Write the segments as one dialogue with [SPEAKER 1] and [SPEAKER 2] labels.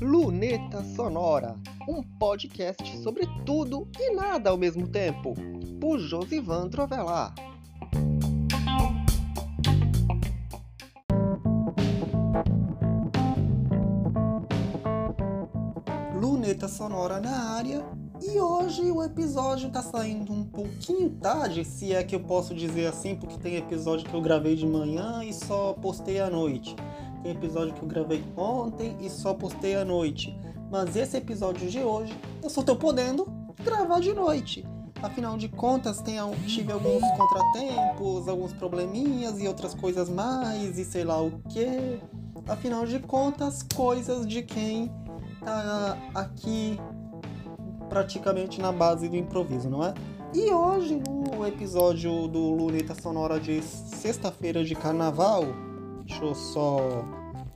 [SPEAKER 1] Luneta Sonora, um podcast sobre tudo e nada ao mesmo tempo, por Josivan Trovelar. Luneta Sonora na área e hoje o episódio tá saindo um pouquinho tarde, se é que eu posso dizer assim, porque tem episódio que eu gravei de manhã e só postei à noite. Tem episódio que eu gravei ontem e só postei à noite. Mas esse episódio de hoje eu só tô podendo gravar de noite. Afinal de contas, tem, tive alguns contratempos, alguns probleminhas e outras coisas mais, e sei lá o que. Afinal de contas, coisas de quem tá aqui praticamente na base do improviso, não é? E hoje, no episódio do Luneta Sonora de sexta-feira de carnaval, deixa eu só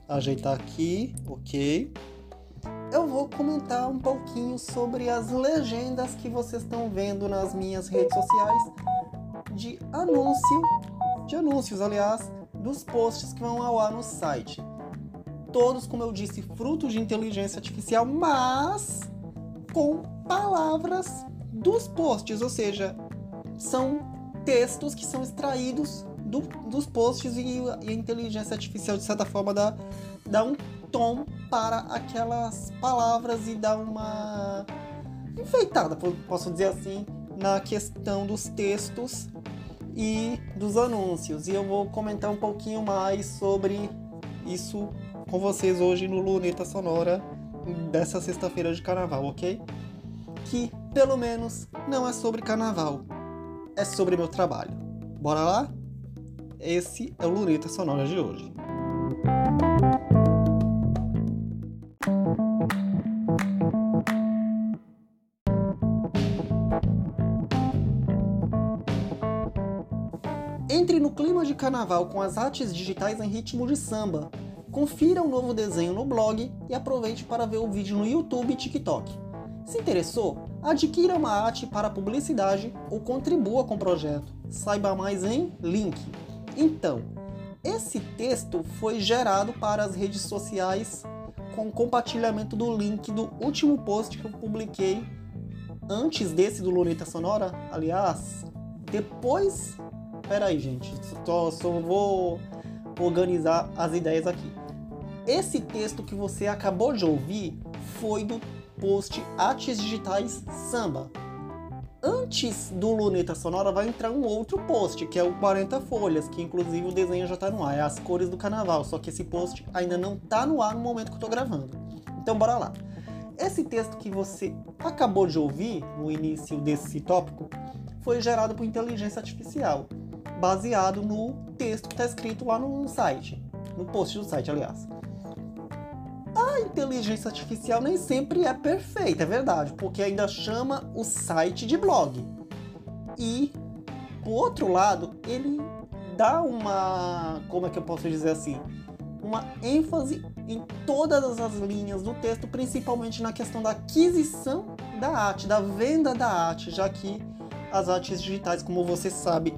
[SPEAKER 1] ajeitar aqui, ok? Eu vou comentar um pouquinho sobre as legendas que vocês estão vendo nas minhas redes sociais de anúncio, de anúncios, aliás, dos posts que vão ao ar no site. Todos, como eu disse, frutos de inteligência artificial, mas com palavras dos posts, ou seja, são textos que são extraídos do, dos posts e, e, a inteligência artificial, de certa forma, dá, dá um tom para aquelas palavras e dá uma enfeitada, posso dizer assim, na questão dos textos e dos anúncios. E eu vou comentar um pouquinho mais sobre isso com vocês hoje no Luneta Sonora dessa sexta-feira de carnaval, ok? Que pelo menos não é sobre carnaval, é sobre meu trabalho. Bora lá? Esse é o Luneta Sonora de hoje. Entre no clima de carnaval com as artes digitais em ritmo de samba, confira o um novo desenho no blog e aproveite para ver o vídeo no YouTube e TikTok. Se interessou, adquira uma arte para publicidade ou contribua com o projeto. Saiba mais em link. Então, esse texto foi gerado para as redes sociais com compartilhamento do link do último post que eu publiquei antes desse do Luneta Sonora. Aliás, depois. Pera aí, gente. Só, só vou organizar as ideias aqui. Esse texto que você acabou de ouvir foi do post Artes Digitais Samba. Antes do Luneta Sonora vai entrar um outro post, que é o 40 folhas, que inclusive o desenho já está no ar, é as cores do carnaval, só que esse post ainda não está no ar no momento que eu estou gravando. Então bora lá. Esse texto que você acabou de ouvir no início desse tópico foi gerado por inteligência artificial, baseado no texto que está escrito lá no site, no post do site, aliás a inteligência artificial nem sempre é perfeita, é verdade, porque ainda chama o site de blog. E, por outro lado, ele dá uma. Como é que eu posso dizer assim? Uma ênfase em todas as linhas do texto, principalmente na questão da aquisição da arte, da venda da arte, já que as artes digitais, como você sabe,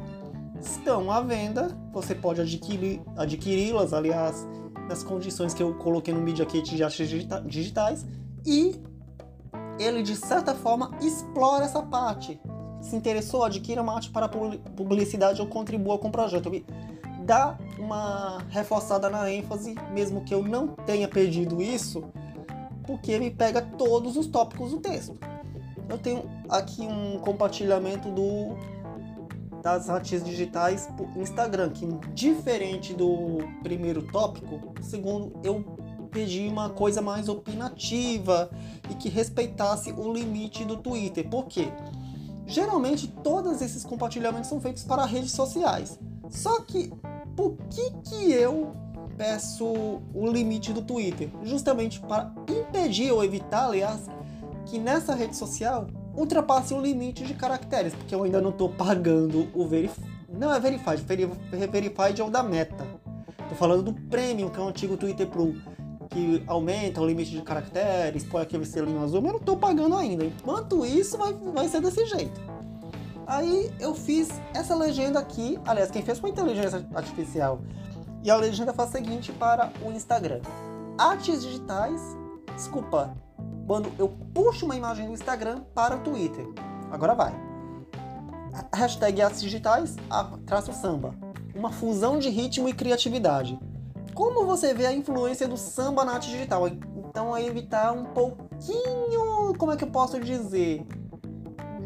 [SPEAKER 1] estão à venda. Você pode adquiri-las, aliás, nas condições que eu coloquei no Media Kit de artes digitais e ele de certa forma explora essa parte. Se interessou, adquira uma arte para publicidade ou contribua com o projeto. Dá uma reforçada na ênfase, mesmo que eu não tenha pedido isso, porque ele pega todos os tópicos do texto. Eu tenho aqui um compartilhamento do das artes digitais por Instagram, que diferente do primeiro tópico, segundo eu pedi uma coisa mais opinativa e que respeitasse o limite do Twitter. Por quê? Geralmente todos esses compartilhamentos são feitos para redes sociais. Só que por que que eu peço o limite do Twitter? Justamente para impedir ou evitar, aliás, que nessa rede social ultrapasse o limite de caracteres, porque eu ainda não estou pagando o Verified. Não é Verified, Verified é o da Meta. Tô falando do Premium, que é o antigo Twitter Pro, que aumenta o limite de caracteres, põe aquele selinho azul, mas eu não estou pagando ainda. Enquanto isso, vai, vai ser desse jeito. Aí eu fiz essa legenda aqui, aliás, quem fez foi a inteligência artificial. E a legenda faz o seguinte para o Instagram: artes digitais, desculpa, quando eu puxo uma imagem do Instagram para o Twitter. Agora vai. Hashtag artes digitais, traço samba. Uma fusão de ritmo e criatividade. Como você vê a influência do samba na arte digital? Então aí evitar um pouquinho, como é que eu posso dizer?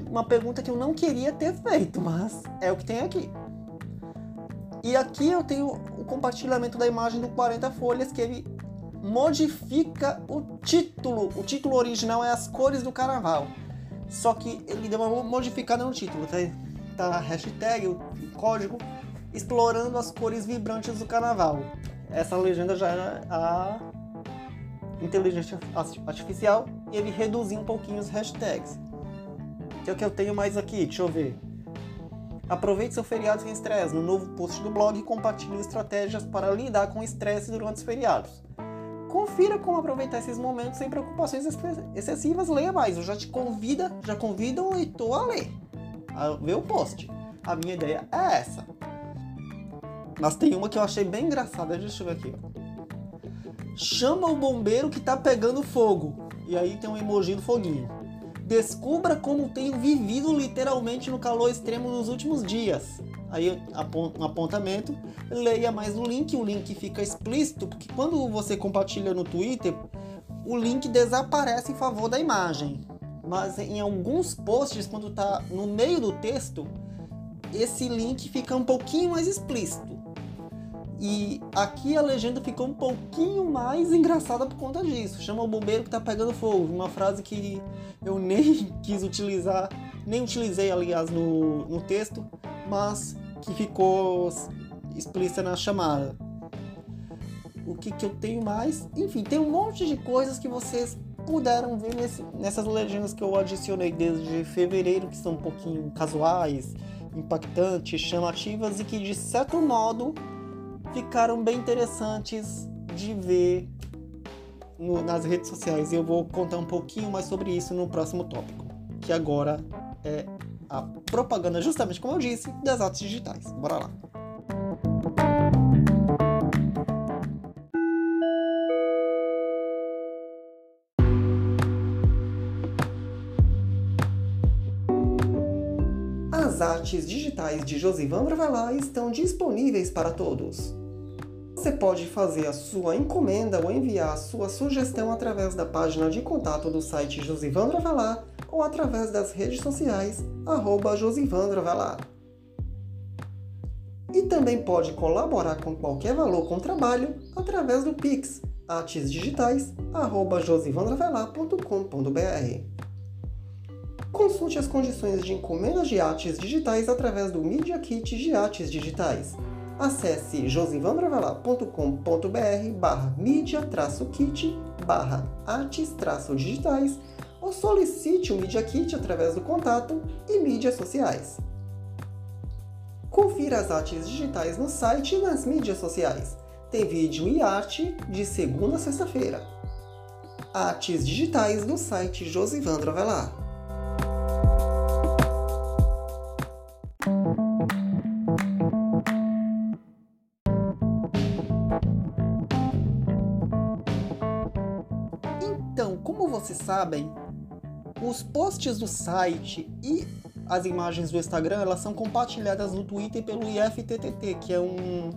[SPEAKER 1] Uma pergunta que eu não queria ter feito, mas é o que tem aqui. E aqui eu tenho o compartilhamento da imagem do 40 folhas que ele modifica o título. O título original é As Cores do Carnaval. Só que ele deu uma modificada no título. Tá, tá a hashtag, o código, explorando as cores vibrantes do carnaval. Essa legenda já é a inteligência artificial e ele reduziu um pouquinho os hashtags. Que é o que eu tenho mais aqui, deixa eu ver. Aproveite seu feriado sem estresse. No novo post do blog, compartilhe estratégias para lidar com estresse durante os feriados. Confira como aproveitar esses momentos sem preocupações excessivas, leia mais. Eu já te convido, já convido o leitor a ler, a ver o post. A minha ideia é essa. Mas tem uma que eu achei bem engraçada, deixa eu ver aqui. Chama o bombeiro que tá pegando fogo. E aí tem um emoji do foguinho. Descubra como tenho vivido literalmente no calor extremo nos últimos dias aí um apontamento, leia mais o link, o link fica explícito, porque quando você compartilha no Twitter, o link desaparece em favor da imagem. Mas em alguns posts, quando está no meio do texto, esse link fica um pouquinho mais explícito. E aqui a legenda ficou um pouquinho mais engraçada por conta disso. Chama o bombeiro que tá pegando fogo. Uma frase que eu nem quis utilizar, nem utilizei, aliás, no, no texto, mas que ficou explícita na chamada. O que, que eu tenho mais? Enfim, tem um monte de coisas que vocês puderam ver nesse, nessas legendas que eu adicionei desde fevereiro, que são um pouquinho casuais, impactantes, chamativas e que de certo modo ficaram bem interessantes de ver no, nas redes sociais. Eu vou contar um pouquinho mais sobre isso no próximo tópico, que agora é a propaganda, justamente como eu disse, das artes digitais. Bora lá! As artes digitais de Josivan Bravalá estão disponíveis para todos. Você pode fazer a sua encomenda ou enviar a sua sugestão através da página de contato do site Josivan Bravalá ou através das redes sociais arroba Josivandra E também pode colaborar com qualquer valor com o trabalho através do Pix artesdigitais@josivandravelar.com.br. Consulte as condições de encomendas de artes digitais através do Media Kit de Artes Digitais. Acesse josivandravelar.com.br barra media-kit barra artes-digitais ou solicite o Media Kit através do contato e mídias sociais. Confira as artes digitais no site e nas mídias sociais. Tem vídeo e arte de segunda a sexta-feira. Artes digitais no site Josivandro Avelar. Então, como vocês sabem, os posts do site e as imagens do Instagram elas são compartilhadas no Twitter pelo IFTTT, que é um,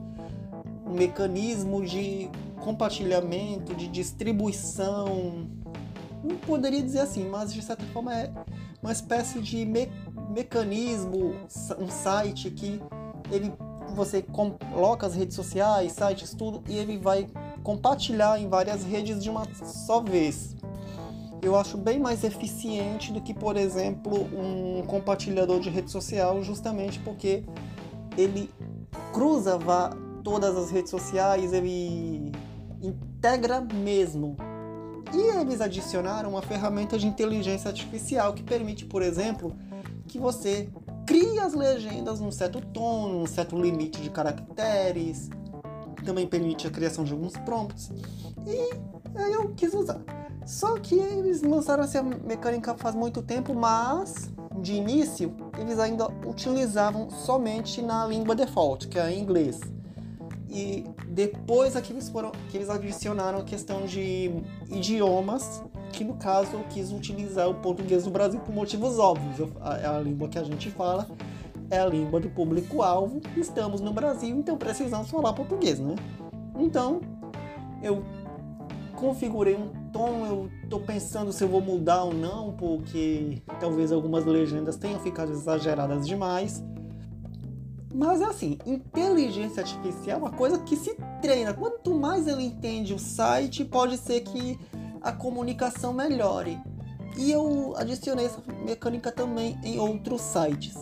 [SPEAKER 1] um mecanismo de compartilhamento, de distribuição. Não poderia dizer assim, mas de certa forma é uma espécie de me mecanismo, um site que ele você coloca as redes sociais, sites, tudo, e ele vai compartilhar em várias redes de uma só vez eu acho bem mais eficiente do que, por exemplo, um compartilhador de rede social, justamente porque ele cruza todas as redes sociais, ele integra mesmo. E eles adicionaram uma ferramenta de inteligência artificial que permite, por exemplo, que você crie as legendas num certo tom, num certo limite de caracteres. Também permite a criação de alguns prompts. E aí eu quis usar. Só que eles lançaram essa mecânica faz muito tempo, mas de início eles ainda utilizavam somente na língua default, que é em inglês. e depois aqui eles foram que eles adicionaram a questão de idiomas, que no caso eu quis utilizar o português do Brasil por motivos óbvios. É a língua que a gente fala, é a língua do público-alvo. Estamos no Brasil, então precisamos falar português, né? Então, eu configurei um tom, eu tô pensando se eu vou mudar ou não, porque talvez algumas legendas tenham ficado exageradas demais. Mas assim, inteligência artificial é uma coisa que se treina. Quanto mais ele entende o site, pode ser que a comunicação melhore. E eu adicionei essa mecânica também em outros sites.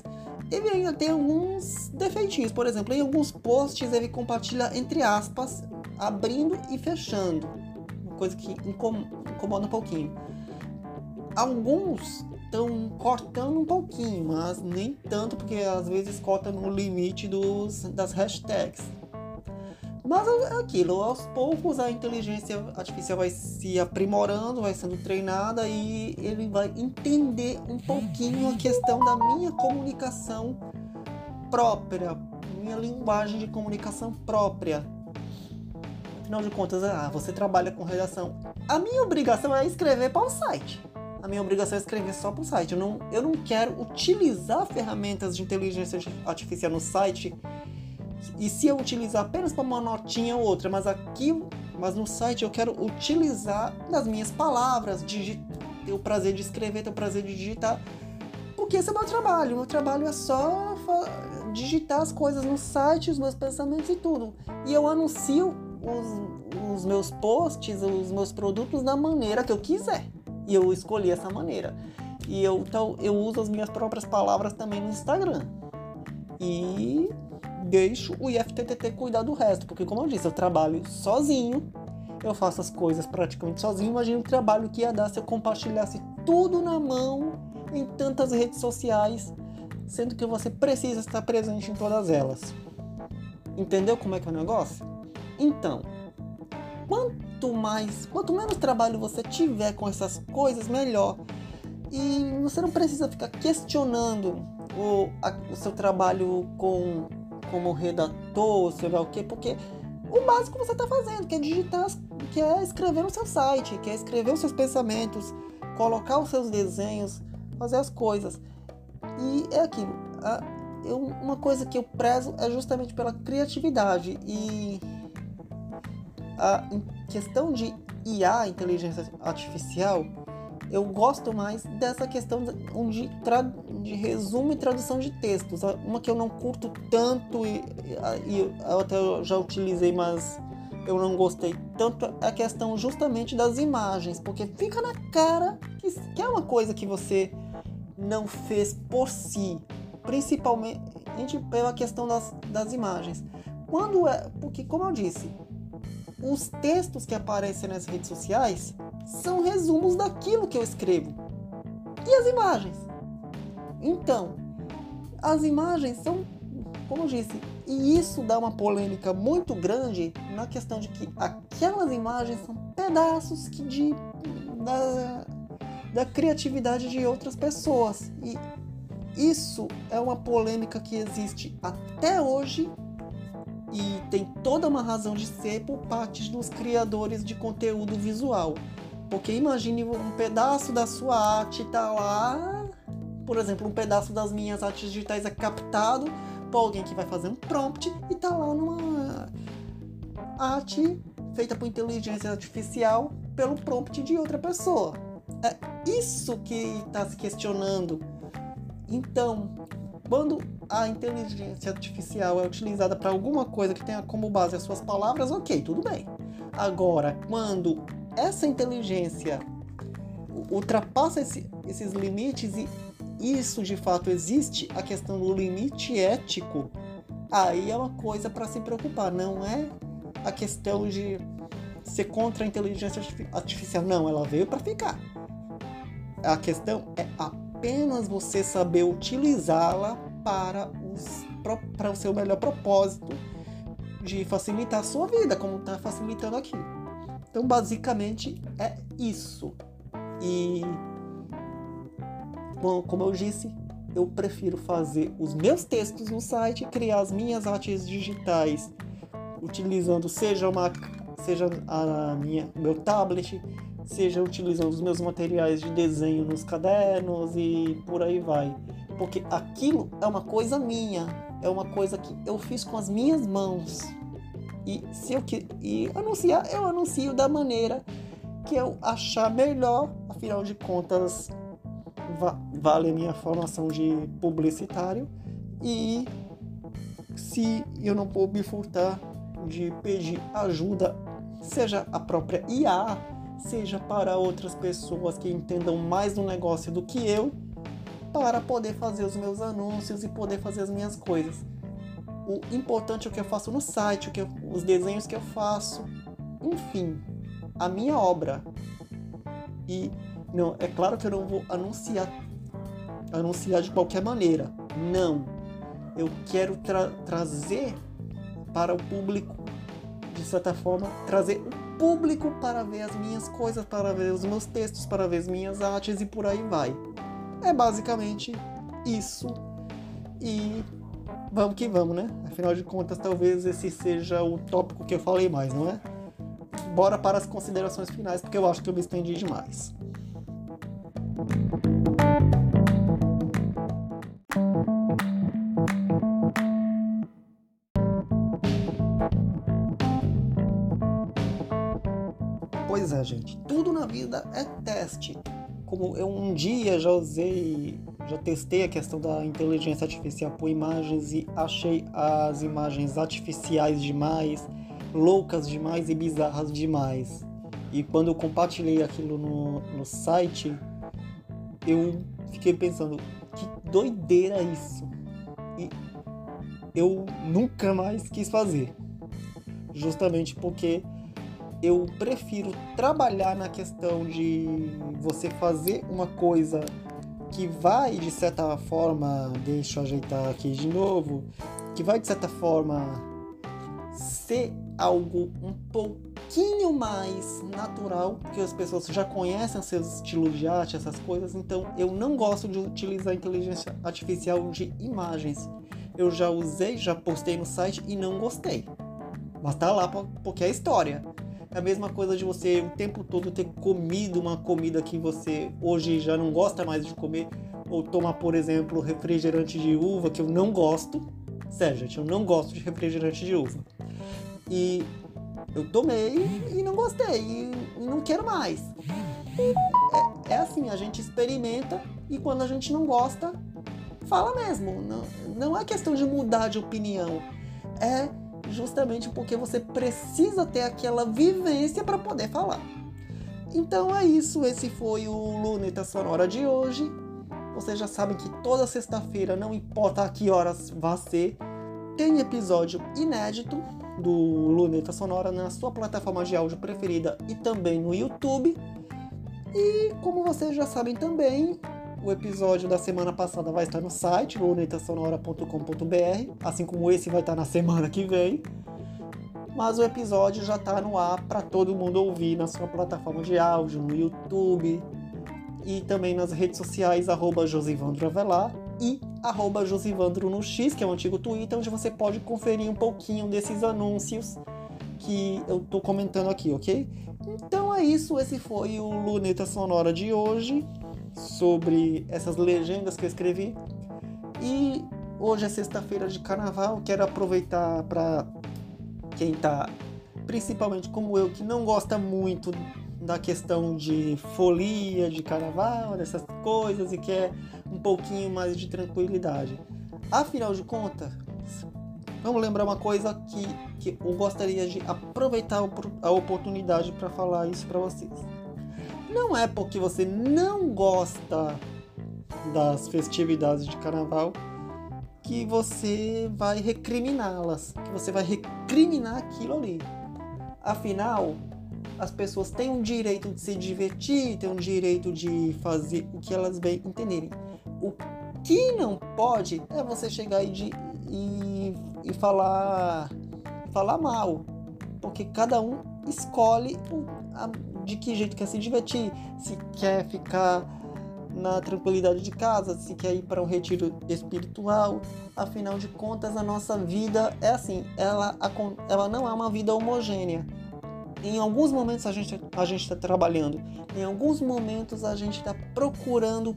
[SPEAKER 1] Ele ainda tem alguns defeitinhos, por exemplo, em alguns posts ele compartilha entre aspas, abrindo e fechando, coisa que incomoda um pouquinho. Alguns estão cortando um pouquinho, mas nem tanto, porque às vezes corta no limite dos, das hashtags. Mas é aquilo, aos poucos a inteligência artificial vai se aprimorando, vai sendo treinada e ele vai entender um pouquinho a questão da minha comunicação própria, minha linguagem de comunicação própria. Afinal de contas, ah, você trabalha com redação. A minha obrigação é escrever para o site a minha obrigação é escrever só para o site. Eu não, eu não quero utilizar ferramentas de inteligência artificial no site. E se eu utilizar apenas para uma notinha ou outra, mas aqui, mas no site eu quero utilizar nas minhas palavras, ter o prazer de escrever, ter o prazer de digitar. Porque esse é o meu trabalho. O meu trabalho é só digitar as coisas no site, os meus pensamentos e tudo. E eu anuncio os, os meus posts, os meus produtos da maneira que eu quiser. E eu escolhi essa maneira. E eu, então, eu uso as minhas próprias palavras também no Instagram. E deixo o IFTTT cuidar do resto, porque como eu disse, eu trabalho sozinho, eu faço as coisas praticamente sozinho. Imagina o trabalho que ia dar se eu compartilhasse tudo na mão em tantas redes sociais, sendo que você precisa estar presente em todas elas. Entendeu como é que é o negócio? Então, quanto mais, quanto menos trabalho você tiver com essas coisas, melhor. E você não precisa ficar questionando o, a, o seu trabalho com, como redator, sei lá o quê, porque o básico você está fazendo, que é digitar, que é escrever no seu site, que é escrever os seus pensamentos, colocar os seus desenhos, fazer as coisas. E é aquilo. A, eu, uma coisa que eu prezo é justamente pela criatividade e a questão de IA, inteligência artificial, eu gosto mais dessa questão de, de resumo e tradução de textos. Uma que eu não curto tanto e, e eu até já utilizei, mas eu não gostei tanto, é a questão justamente das imagens, porque fica na cara que, que é uma coisa que você não fez por si, principalmente pela questão das, das imagens. Quando é, porque como eu disse, os textos que aparecem nas redes sociais são resumos daquilo que eu escrevo. E as imagens? Então, as imagens são, como eu disse, e isso dá uma polêmica muito grande na questão de que aquelas imagens são pedaços que de, da, da criatividade de outras pessoas. E isso é uma polêmica que existe até hoje e tem toda uma razão de ser por parte dos criadores de conteúdo visual. Porque imagine um pedaço da sua arte tá lá, por exemplo, um pedaço das minhas artes digitais é captado por alguém que vai fazer um prompt e tá lá numa arte feita por inteligência artificial pelo prompt de outra pessoa. É isso que está se questionando. Então, quando a inteligência artificial é utilizada para alguma coisa que tenha como base as suas palavras, ok, tudo bem. Agora, quando essa inteligência ultrapassa esse, esses limites e isso de fato existe, a questão do limite ético, aí é uma coisa para se preocupar, não é a questão de ser contra a inteligência artificial. Não, ela veio para ficar. A questão é apenas você saber utilizá-la para, os, para o seu melhor propósito de facilitar a sua vida, como está facilitando aqui. Então, basicamente, é isso. E, bom, como eu disse, eu prefiro fazer os meus textos no site, criar as minhas artes digitais utilizando seja uma seja a minha meu tablet, seja utilizando os meus materiais de desenho nos cadernos e por aí vai. Porque aquilo é uma coisa minha, é uma coisa que eu fiz com as minhas mãos. E se eu que e anunciar, eu anuncio da maneira que eu achar melhor, afinal de contas va vale a minha formação de publicitário e se eu não vou me furtar de pedir ajuda, seja a própria IA, seja para outras pessoas que entendam mais do negócio do que eu, para poder fazer os meus anúncios e poder fazer as minhas coisas. O importante é o que eu faço no site, o que eu, os desenhos que eu faço, enfim, a minha obra. E não, é claro que eu não vou anunciar anunciar de qualquer maneira. Não. Eu quero tra trazer para o público, de certa forma, trazer o público para ver as minhas coisas, para ver os meus textos, para ver as minhas artes e por aí vai. É basicamente isso. E vamos que vamos, né? Afinal de contas, talvez esse seja o tópico que eu falei mais, não é? Bora para as considerações finais, porque eu acho que eu me estendi demais. Pois é, gente, tudo na vida é teste como eu um dia já usei, já testei a questão da inteligência artificial por imagens e achei as imagens artificiais demais, loucas demais e bizarras demais. E quando eu compartilhei aquilo no, no site, eu fiquei pensando, que doideira isso! E eu nunca mais quis fazer. Justamente porque eu prefiro trabalhar na questão de você fazer uma coisa que vai de certa forma, deixa eu ajeitar aqui de novo, que vai de certa forma ser algo um pouquinho mais natural, porque as pessoas já conhecem seus estilos de arte, essas coisas, então eu não gosto de utilizar inteligência artificial de imagens. Eu já usei, já postei no site e não gostei. Mas tá lá porque é história. É a mesma coisa de você o tempo todo ter comido uma comida que você hoje já não gosta mais de comer, ou tomar, por exemplo, refrigerante de uva, que eu não gosto. Sério, gente, eu não gosto de refrigerante de uva. E eu tomei e não gostei, e não quero mais. É, é assim, a gente experimenta e quando a gente não gosta, fala mesmo. Não, não é questão de mudar de opinião. É justamente porque você precisa ter aquela vivência para poder falar. Então é isso, esse foi o Luneta Sonora de hoje. Vocês já sabem que toda sexta-feira, não importa a que horas vai ser, tem episódio inédito do Luneta Sonora na sua plataforma de áudio preferida e também no YouTube. E como vocês já sabem também, o episódio da semana passada vai estar no site lunetasonora.com.br, assim como esse vai estar na semana que vem. Mas o episódio já está no ar para todo mundo ouvir na sua plataforma de áudio, no YouTube e também nas redes sociais arroba Josivandro Avelar e arroba Josivandro no X, que é o antigo Twitter, onde você pode conferir um pouquinho desses anúncios que eu estou comentando aqui, ok? Então é isso, esse foi o Luneta Sonora de hoje sobre essas legendas que eu escrevi. E hoje é sexta-feira de carnaval, quero aproveitar para quem tá, principalmente como eu, que não gosta muito da questão de folia, de carnaval, dessas coisas e quer um pouquinho mais de tranquilidade. Afinal de contas, vamos lembrar uma coisa que, que eu gostaria de aproveitar a oportunidade para falar isso para vocês. Não é porque você não gosta das festividades de carnaval que você vai recriminá-las, que você vai recriminar aquilo ali. Afinal, as pessoas têm um direito de se divertir, têm um direito de fazer o que elas bem entenderem. O que não pode é você chegar e, de, e, e falar, falar mal, porque cada um escolhe a, de que jeito quer se divertir, se quer ficar na tranquilidade de casa, se quer ir para um retiro espiritual. Afinal de contas, a nossa vida é assim, ela, ela não é uma vida homogênea. Em alguns momentos a gente a gente está trabalhando, em alguns momentos a gente está procurando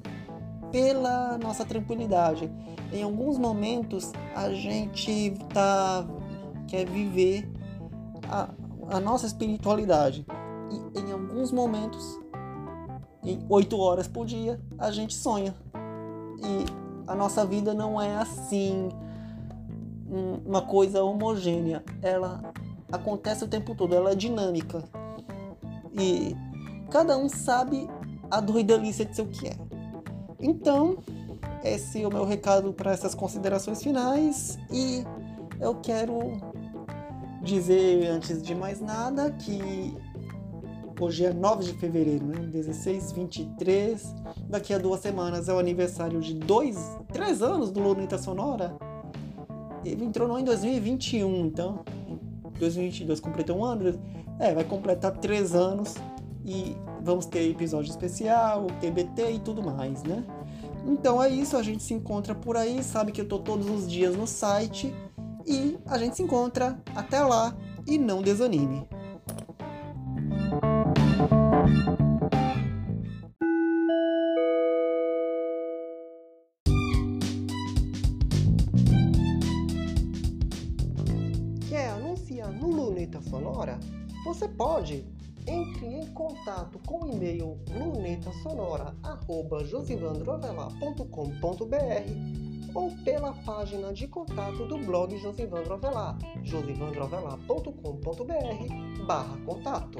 [SPEAKER 1] pela nossa tranquilidade. Em alguns momentos a gente tá quer viver a, a nossa espiritualidade. E em alguns momentos, em oito horas por dia, a gente sonha. E a nossa vida não é assim, uma coisa homogênea. Ela acontece o tempo todo, ela é dinâmica. E cada um sabe a doidalice de seu que é. Então, esse é o meu recado para essas considerações finais e eu quero dizer antes de mais nada que hoje é 9 de fevereiro, né? 16, 23. Daqui a duas semanas é o aniversário de dois, três anos do Lunita Sonora. Ele entrou em 2021, então 2022 completou um ano. É, vai completar três anos e vamos ter episódio especial, TBT e tudo mais, né? Então é isso, a gente se encontra por aí, sabe que eu tô todos os dias no site e a gente se encontra. Até lá e não desanime. Pode! Entre em contato com o e-mail lunetasonora.josivandrovelar.com.br ou pela página de contato do blog Josivandro Avelar, josivandroavelar.com.br barra contato.